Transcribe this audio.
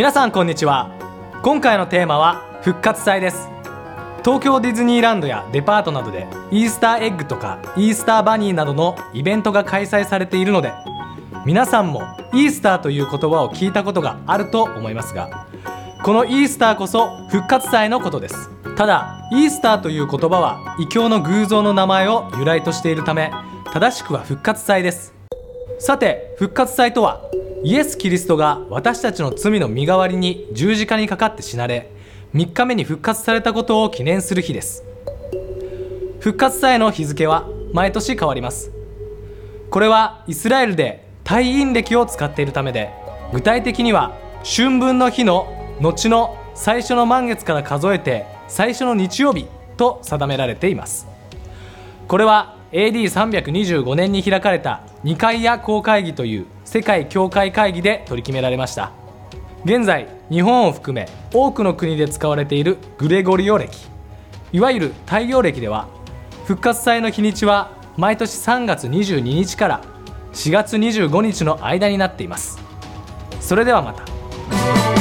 皆さんこんにちは。今回のテーマは復活祭です。東京ディズニーランドやデパートなどでイースターエッグとかイースターバニーなどのイベントが開催されているので皆さんもイースターという言葉を聞いたことがあると思いますがこのイースターこそ復活祭のことです。ただイースターという言葉は異教の偶像の名前を由来としているため正しくは復活祭です。さて復活祭とはイエス・キリストが私たちの罪の身代わりに十字架にかかって死なれ3日目に復活されたことを記念する日です。復活祭の日付は毎年変わります。これはイスラエルで退院暦を使っているためで具体的には春分の日の後の最初の満月から数えて最初の日曜日と定められています。これは AD325 年に開かれた二階屋公会議という世界教会会議で取り決められました。現在日本を含め多くの国で使われているグレゴリオ暦いわゆる太陽暦では復活祭の日にちは毎年3月22日から4月25日の間になっています。それではまた。